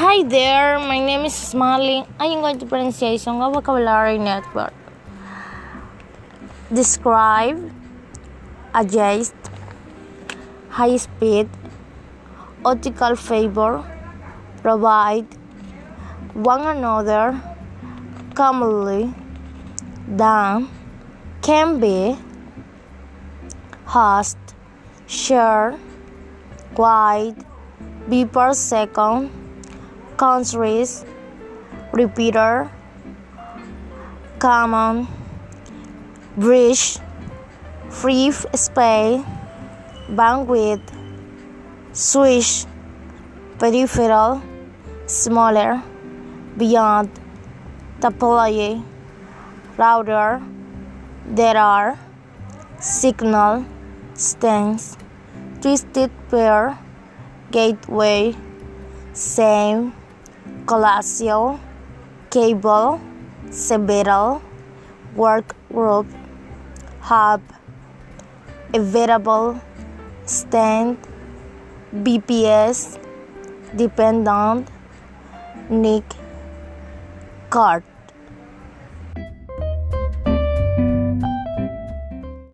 Hi there, my name is Smiley. I am going to pronunciation of vocabulary network. Describe, adjust, high speed, optical fiber, provide, one another, commonly, done, can be, host, share, wide, be per second, countries, repeater, common, bridge, free space, bandwidth, switch, peripheral, smaller, beyond, topology, router, there are, signal, stands, twisted pair, gateway, same, collateral, cable, several, work group, hub, available, stand, BPS, dependent, NIC, card.